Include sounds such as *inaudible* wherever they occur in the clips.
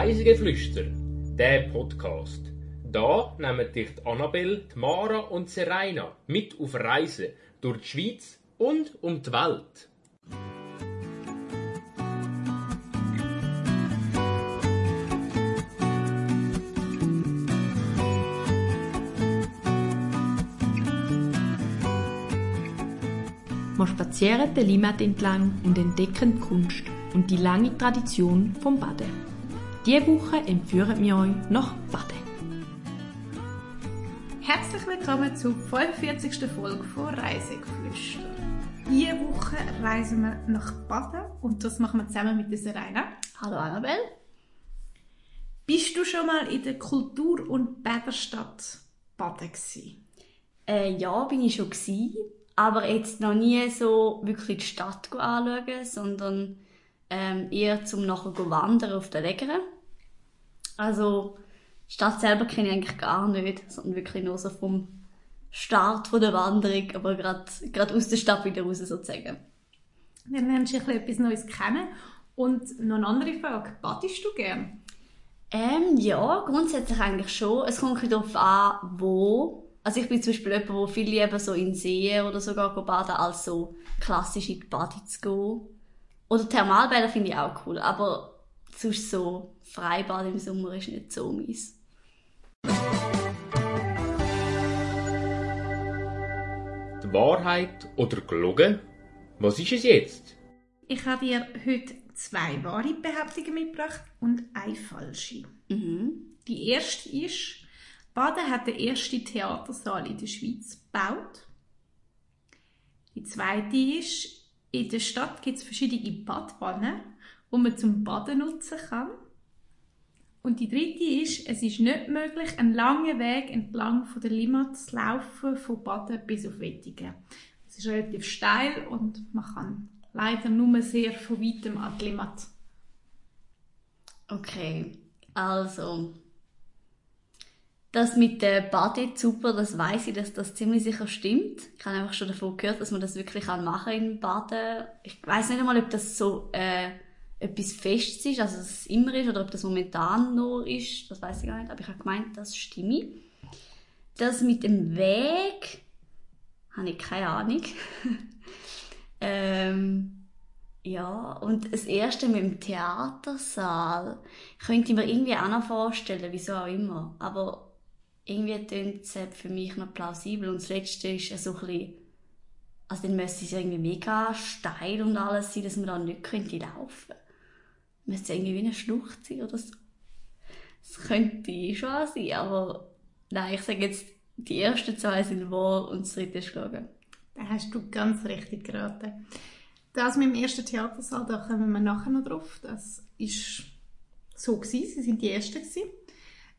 Reisegeflüster, der Podcast. Da nehmen dich die Annabelle, Mara und Serena mit auf Reisen durch die Schweiz und um die Welt. Wir spazieren den Limmat entlang und entdecken die Kunst und die lange Tradition vom Baden. Diese Woche entführen wir euch nach Baden. Herzlich willkommen zur 45. Folge von Reisegeflüster. Diese Woche reisen wir nach Baden und das machen wir zusammen mit der Serena. Hallo Annabelle. Bist du schon mal in der Kultur- und Bäderstadt Baden gewesen? Äh, ja, bin ich schon gewesen, aber jetzt noch nie so wirklich die Stadt anschauen, sondern ähm, eher zum nachher wandern auf der Lägere. Also die Stadt selber kenne ich eigentlich gar nicht, sondern wirklich nur so vom Start von der Wanderung, aber gerade aus der Stadt wieder raus sozusagen. Wir lernen dich etwas Neues kennen. Und noch eine andere Frage, badest du gern? Ähm, ja, grundsätzlich eigentlich schon. Es kommt ein darauf an, wo. Also ich bin zum Beispiel jemand, der viel lieber so in Seen oder sogar baden, als so klassisch in die Bade zu gehen. Oder Thermalbäder finde ich auch cool, aber sonst so Freibad im Sommer ist nicht so meins. Die Wahrheit oder gelogen? Was ist es jetzt? Ich habe dir heute zwei wahre Behauptungen mitgebracht und eine falsche. Mhm. Die erste ist, Baden hat den ersten Theatersaal in der Schweiz gebaut. Die zweite ist, in der Stadt gibt es verschiedene Badwannen, die man zum Baden nutzen kann. Und die dritte ist, es ist nicht möglich, einen langen Weg entlang von der Limmat zu laufen, von Baden bis auf Wettigen. Es ist relativ steil und man kann leider nur sehr von weitem an die Limmat. Okay, also das mit der Bade super, das weiß ich, dass das ziemlich sicher stimmt. Ich habe einfach schon davon gehört, dass man das wirklich machen kann in Baden. Ich weiß nicht einmal, ob das so äh, etwas Festes ist, also dass es immer ist, oder ob das momentan nur ist. Das weiß ich gar nicht, aber ich habe gemeint, das stimme. Das mit dem Weg habe ich keine Ahnung. *laughs* ähm, ja, und das erste mit dem Theatersaal könnte ich mir irgendwie auch noch vorstellen, wieso auch immer. Aber irgendwie tönt es für mich noch plausibel. Und das Letzte ist so ein bisschen, also dann müsste es irgendwie mega steil und alles sein, dass man da nicht könnte laufen. Müsste irgendwie wie eine Schlucht sein oder so. Das könnte schon sein, aber nein, ich sage jetzt, die ersten zwei sind wahr und das dritte ist gelogen. Da hast du ganz richtig geraten. Das mit dem ersten Theatersaal, da kommen wir nachher noch drauf. Das ist so gewesen, sie sind die Ersten gewesen.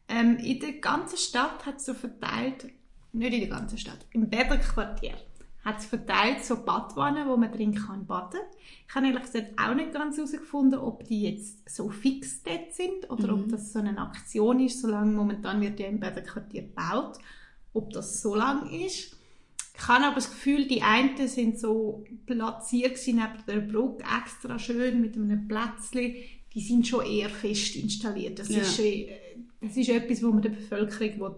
Ähm, in der ganzen Stadt hat es so verteilt, nicht in der ganzen Stadt, im Bäderquartier hat es verteilt so Badwannen, wo man drin kann baden. Ich habe ehrlich gesagt auch nicht ganz herausgefunden, ob die jetzt so fix dort sind oder mhm. ob das so eine Aktion ist, solange momentan wird ja im Bäderquartier gebaut, ob das so lang ist. Ich habe aber das Gefühl, die einen sind so platziert neben der Brücke, extra schön mit einem Plätzchen. Die sind schon eher fest installiert. Das, ja. ist, das ist etwas, wo man der Bevölkerung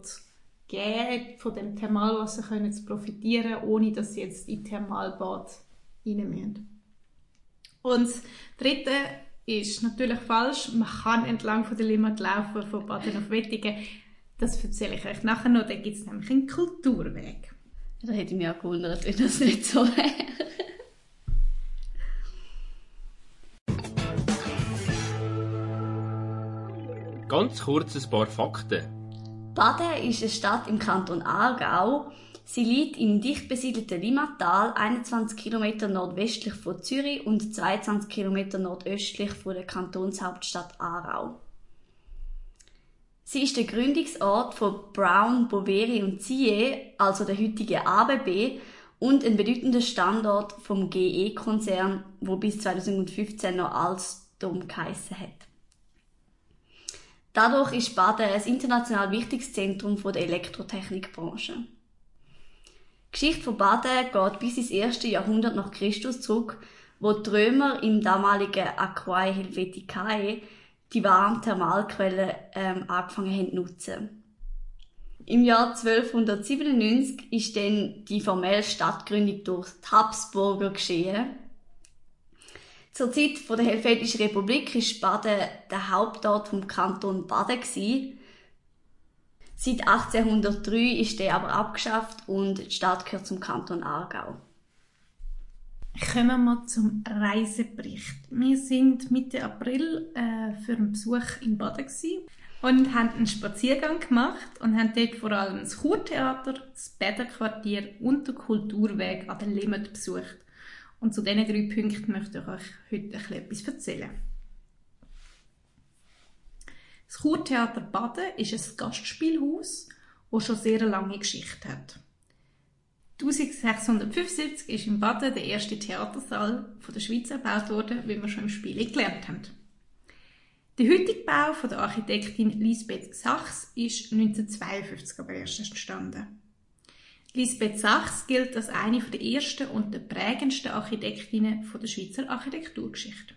geben von dem Thermalwasser können zu profitieren, ohne dass sie jetzt in Thermalbad rein müssen. Und das Dritte ist natürlich falsch. Man kann entlang von der Limmat laufen, von Baden auf Wettigen. Das erzähle ich euch nachher noch. Da gibt es nämlich einen Kulturweg. Da hätte ich mich auch gewundert, wenn das nicht so wäre. Ganz kurz ein paar Fakten. Baden ist eine Stadt im Kanton Aargau. Sie liegt im dicht besiedelten Limmatal, 21 km nordwestlich von Zürich und 22 km nordöstlich von der Kantonshauptstadt Aarau. Sie ist der Gründungsort von Brown, Boveri und Zie, also der heutigen ABB, und ein bedeutender Standort vom GE-Konzern, wo bis 2015 noch Alstom geheissen hat. Dadurch ist Baden ein international wichtiges Zentrum der Elektrotechnikbranche. Die Geschichte von Baden geht bis ins erste Jahrhundert nach Christus zurück, wo die Römer im damaligen Aquae Helveticae die warmen Thermalquellen ähm, angefangen haben zu nutzen. Im Jahr 1297 ist dann die formelle Stadtgründung durch die Habsburger geschehen. Zur Zeit der Helvetischen Republik war Baden der Hauptort vom Kanton Baden. Seit 1803 ist der aber abgeschafft und die Stadt gehört zum Kanton Aargau. Kommen wir zum Reisebericht. Wir sind Mitte April äh, für einen Besuch in Baden und haben einen Spaziergang gemacht und haben dort vor allem das Kurtheater, das Bäderquartier und den Kulturweg an der Limit besucht. Und zu diesen drei Punkten möchte ich euch heute etwas erzählen. Das Kurtheater Baden ist ein Gastspielhaus, das schon sehr lange Geschichte hat. 1675 ist in Baden der erste Theatersaal der Schweiz erbaut worden, wie wir schon im Spiel gelernt haben. Der heutige Bau von der Architektin Lisbeth Sachs ist 1952 aber erst entstanden. Lisbeth Sachs gilt als eine der ersten und der prägendsten Architektinnen der Schweizer Architekturgeschichte.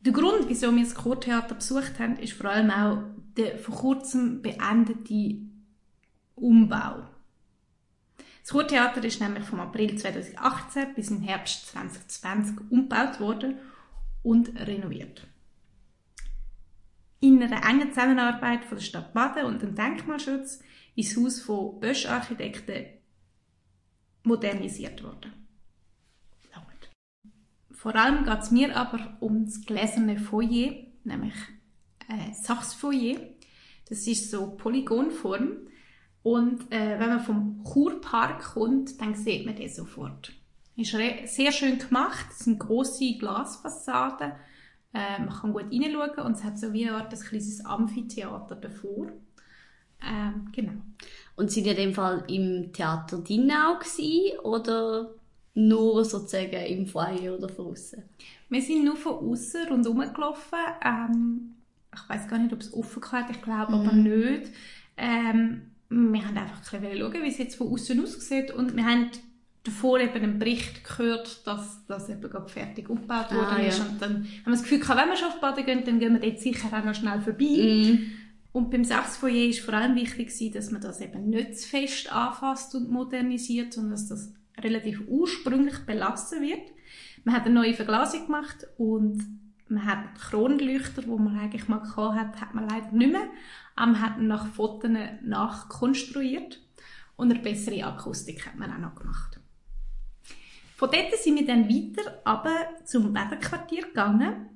Der Grund, wieso wir das Chortheater besucht haben, ist vor allem auch der vor kurzem beendete Umbau. Das Chortheater ist nämlich vom April 2018 bis im Herbst 2020 umgebaut worden und renoviert. In einer engen Zusammenarbeit von der Stadt Baden und dem Denkmalschutz ist das Haus von Bösch Architekten modernisiert worden. Vor allem geht es mir aber um das gläserne Foyer, nämlich äh, Sachsfoyer. Das ist so Polygonform. Und äh, wenn man vom Kurpark kommt, dann sieht man den sofort. Ist sehr schön gemacht. Es sind große Glasfassaden. Äh, man kann gut reinschauen und es hat so wie eine Art ein kleines Amphitheater davor. Ähm, genau. Und sind ihr in dem Fall im Theater Dinau gewesen, oder nur sozusagen im Foyer oder von außen? Wir sind nur von außen rundherum gelaufen. Ähm, ich weiß gar nicht, ob es offen war, ich glaube mhm. aber nicht. Ähm, wir haben einfach ein bisschen schauen, wie es jetzt von außen aussieht und wir haben davor eben einen Bericht gehört, dass das eben gerade fertig aufgebaut ah, worden ah, ist. Ja. Und dann haben wir das Gefühl gehabt, wenn wir schon auf Baden gehen, dann gehen wir dort sicher auch noch schnell vorbei. Mm. Und beim Sachsfoyer war vor allem wichtig, dass man das eben nicht zu fest anfasst und modernisiert, sondern dass das relativ ursprünglich belassen wird. Man hat eine neue Verglasung gemacht und man hat Kronleuchter, wo man eigentlich mal gehabt hat, hat man leider nicht mehr. Aber man hat nach Fotos nachkonstruiert und eine bessere Akustik hat man auch noch gemacht. Von dort sind wir dann weiter aber zum Weberquartier gegangen.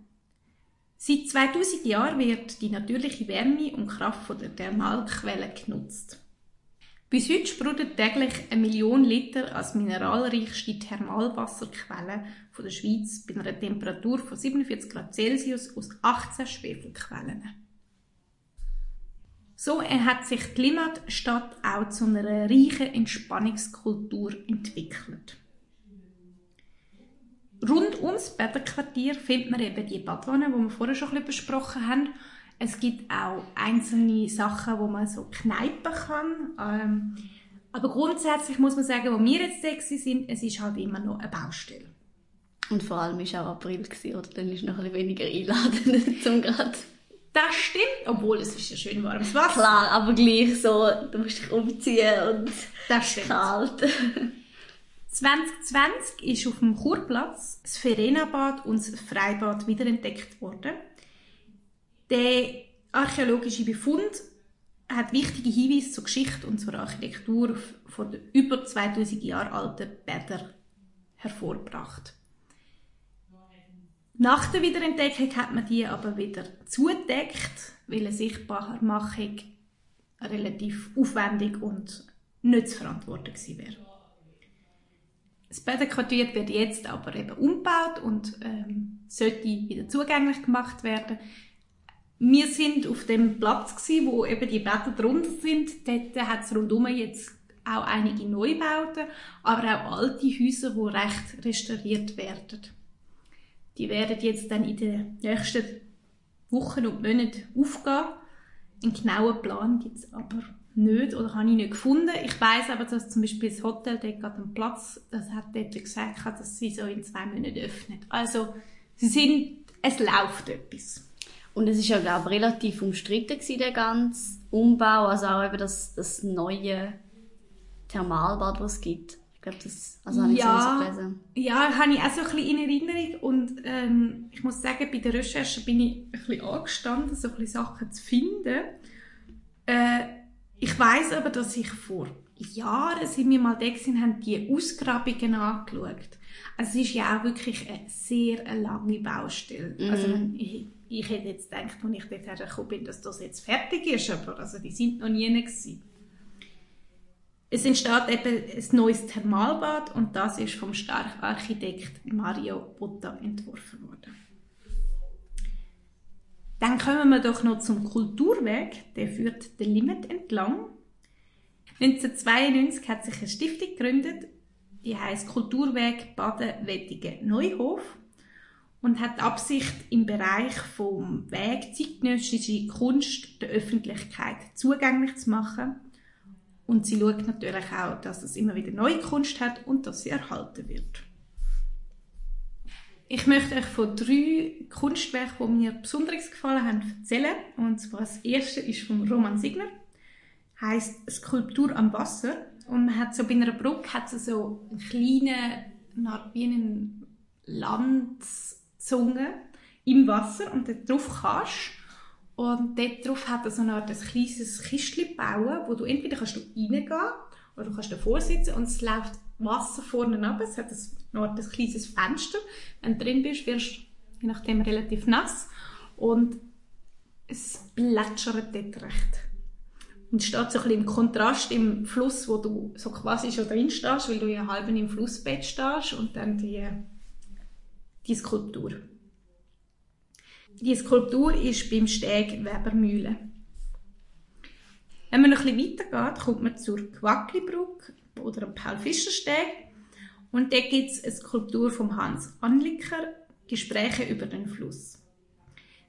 Seit 2000 Jahren wird die natürliche Wärme und Kraft von der Thermalquelle genutzt. Bis heute sprudelt täglich eine Million Liter als mineralreichste Thermalwasserquelle von der Schweiz bei einer Temperatur von 47 Grad Celsius aus 18 Schwefelquellen. So hat sich die Limmatstadt auch zu einer reichen Entspannungskultur entwickelt. Rund ums Bäderquartier findet man eben die Badwanne, die wir vorher schon ein bisschen besprochen haben. Es gibt auch einzelne Sachen, wo man so kneipen kann. Ähm, aber grundsätzlich muss man sagen, wo wir jetzt sexy sind, es ist halt immer noch eine Baustelle. Und vor allem war auch April, gewesen, oder? Dann ist noch ein bisschen weniger einladend *laughs* zum gerade. Das stimmt, obwohl es ist ja schön warmes Wasser. Klar, aber gleich so, du musst dich umziehen und das stimmt. kalt. *laughs* 2020 ist auf dem Kurplatz das Verena-Bad und das Freibad wiederentdeckt worden. Der archäologische Befund hat wichtige Hinweise zur Geschichte und zur Architektur von den über 2000 Jahre alten Bädern hervorgebracht. Nach der Wiederentdeckung hat man die aber wieder zugedeckt, weil eine Sichtbarmachung relativ aufwendig und nicht zu verantworten gewesen wäre. Das Bäderquartier wird jetzt aber eben umgebaut und ähm, sollte wieder zugänglich gemacht werden. Wir sind auf dem Platz gewesen, wo eben die Bäder drunter sind. Dort hat es rundum jetzt auch einige Neubauten, aber auch alte Häuser, die recht restauriert werden. Die werden jetzt dann in den nächsten Wochen und Monaten aufgehen. Einen genauen Plan gibt es aber nicht oder habe ich nicht gefunden. Ich weiß aber, dass zum Beispiel das Hotel dort am Platz, das hat dort gesagt, dass sie so in zwei Monaten öffnet. Also sie sind es läuft etwas. Und es ist ja, glaube ich, relativ umstritten gewesen, der ganze Umbau, also auch eben das, das neue Thermalbad, das es gibt. Ich glaube, das also habe ich Ja. so gelesen. Ja, habe ich auch so ein bisschen in Erinnerung und ähm, ich muss sagen, bei der Recherche bin ich ein bisschen angestanden, so ein bisschen Sachen zu finden. Äh, ich weiß aber, dass ich vor Jahren, seit wir mal da waren, haben die Ausgrabungen angeschaut. Also es ist ja auch wirklich eine sehr eine lange Baustelle. Also wenn ich, ich hätte jetzt gedacht, als ich dort hergekommen bin, dass das jetzt fertig ist, aber also die sind noch nie gewesen. Es entsteht eben ein neues Thermalbad und das ist vom Architekt Mario Botta entworfen worden. Dann kommen wir doch noch zum Kulturweg, der führt den Limit entlang. 1992 hat sich eine Stiftung gegründet, die heißt Kulturweg Baden-Wettigen Neuhof und hat die Absicht, im Bereich vom Weg zeitgenössische Kunst der Öffentlichkeit zugänglich zu machen. Und sie schaut natürlich auch, dass es immer wieder neue Kunst hat und dass sie erhalten wird. Ich möchte euch von drei Kunstwerken, die mir besonders gefallen haben, erzählen. Und zwar das erste ist von Roman Signer. Heißt Skulptur am Wasser. Und man hat so bei einer Brücke hat sie so einen kleinen, wie einen Landzunge im Wasser und dort drauf kannst. Und dort drauf hat er so eine Art ein kleines Kistchen gebaut, wo du entweder kannst du reingehen oder du kannst davor sitzen und es läuft Wasser vorne ab. Es hat ein, Art ein kleines Fenster. Wenn du drin bist, wirst du je nachdem relativ nass und es plätschert dort recht. Und es steht so ein bisschen im Kontrast im Fluss, wo du so quasi schon drin stehst, weil du ja halb im Flussbett stehst und dann die, die Skulptur. Die Skulptur ist beim Steg Webermühle. Wenn man noch ein bisschen weitergeht, kommt man zur Quacklibrücke oder am Paul-Fischer-Steg. Und dort gibt es eine Skulptur von Hans Anliker, Gespräche über den Fluss.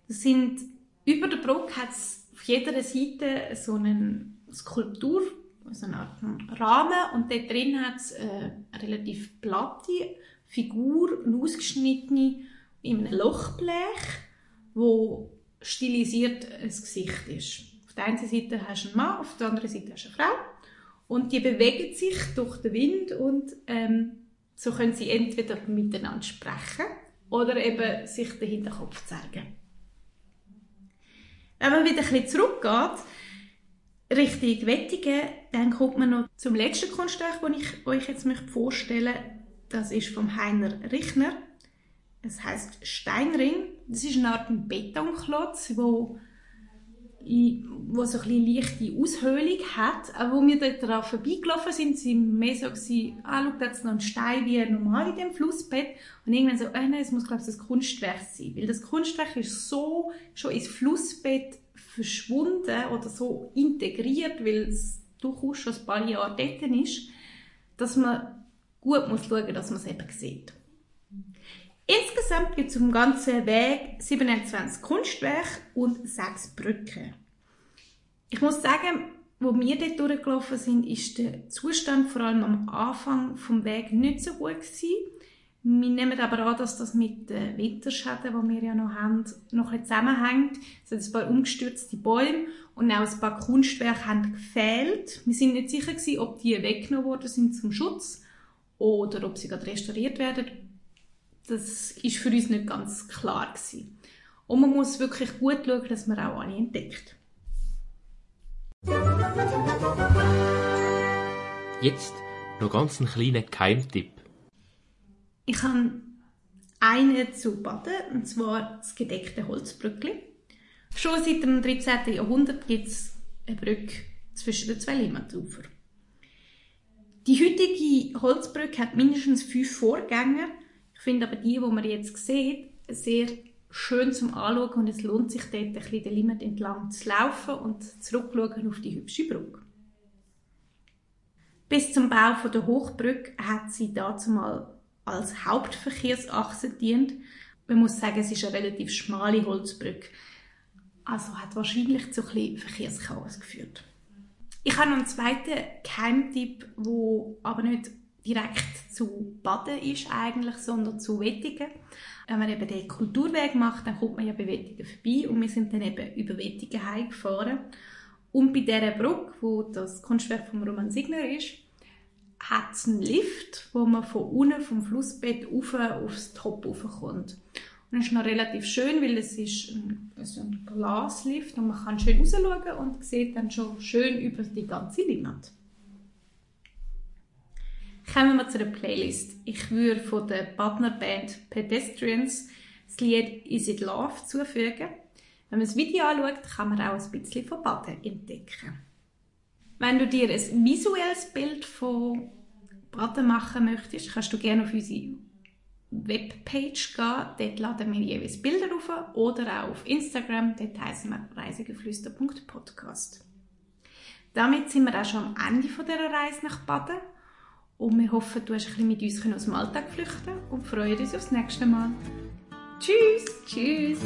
Das sind, über der Brücke hat es auf jeder Seite so eine Skulptur, so eine Art Rahmen, und dort drin hat es eine relativ platte Figur, eine ausgeschnittene, in einem Lochblech, wo stilisiert ein Gesicht ist. Der einen Seite hast du einen Mann, auf der anderen Seite hast du eine Frau. Und die bewegen sich durch den Wind und ähm, so können sie entweder miteinander sprechen oder eben sich den Hinterkopf zeigen. Wenn man wieder ein bisschen zurückgeht, Richtung Wettigen, dann kommt man noch zum letzten Kunstwerk, das ich euch jetzt vorstellen möchte. Das ist vom Heiner Richner. Es heißt Steinring. Das ist eine Art Betonklotz, wo, wo so ein bisschen leichte Aushöhlung hat. Aber wo wir dort daran vorbeigelaufen sind, sind mehr so gewesen, ah, schau, da ist noch ein Stein wie normal in dem Flussbett. Und irgendwann so, ah, nein, es muss, glaube ich, das Kunstwerk sein. Weil das Kunstwerk ist so schon ins Flussbett verschwunden oder so integriert, weil es durchaus schon ein paar Jahre dort ist, dass man gut muss schauen, dass man es eben sieht. Insgesamt gibt es auf dem ganzen Weg 27 Kunstwerke und 6 Brücken. Ich muss sagen, wo wir dort durchgelaufen sind, ist der Zustand vor allem am Anfang vom Weg nicht so gut gewesen. Wir nehmen aber an, dass das mit den Winterschäden, die wir ja noch haben, noch ein zusammenhängt. Es hat ein paar umgestürzte Bäume und auch ein paar Kunstwerke haben gefehlt. Wir sind nicht sicher gewesen, ob die weggenommen worden sind zum Schutz oder ob sie gerade restauriert werden. Das ist für uns nicht ganz klar gewesen. Und man muss wirklich gut schauen, dass man auch alle entdeckt. Jetzt noch ganz einen kleinen Geheimtipp. Ich habe einen zu Baden, und zwar das gedeckte Holzbrückli. Schon seit dem 13. Jahrhundert gibt es eine Brücke zwischen den zwei Limmatufern. Die heutige Holzbrücke hat mindestens fünf Vorgänger. Ich finde aber die, die man jetzt sieht, sehr schön zum Anschauen und es lohnt sich dort ein bisschen den Limit entlang zu laufen und zurückschauen auf die hübsche Brücke. Bis zum Bau der Hochbrücke hat sie dazu mal als Hauptverkehrsachse dient. Man muss sagen, es ist eine relativ schmale Holzbrücke. Also hat wahrscheinlich zu ein Verkehrschaos geführt. Ich habe noch einen zweiten Geheimtipp, wo aber nicht direkt zu Baden ist eigentlich, sondern zu Wettigen. Wenn man eben den Kulturweg macht, dann kommt man ja bei Wettigen vorbei und wir sind dann eben über Wettigen heimgefahren. Und bei dieser Brücke, wo das Kunstwerk von Roman Signer ist, hat es einen Lift, wo man von unten vom Flussbett auf aufs Top raufkommt. Und das ist noch relativ schön, weil es ist ein, also ein Glaslift und man kann schön raus schauen und sieht dann schon schön über die ganze Limmat. Kommen wir zu der Playlist. Ich würde von der Partnerband Pedestrians das Lied Is It Love zufügen. Wenn man das Video anschaut, kann man auch ein bisschen von Baden entdecken. Wenn du dir ein visuelles Bild von Baden machen möchtest, kannst du gerne auf unsere Webpage gehen. Dort laden wir jeweils Bilder auf oder auch auf Instagram. Dort heißen wir reisegeflüster.podcast. Damit sind wir auch schon am Ende dieser Reise nach Baden. Und wir hoffen, du hast ein bisschen mit uns aus dem Alltag flüchten und freuen uns aufs nächste Mal. Tschüss! Tschüss!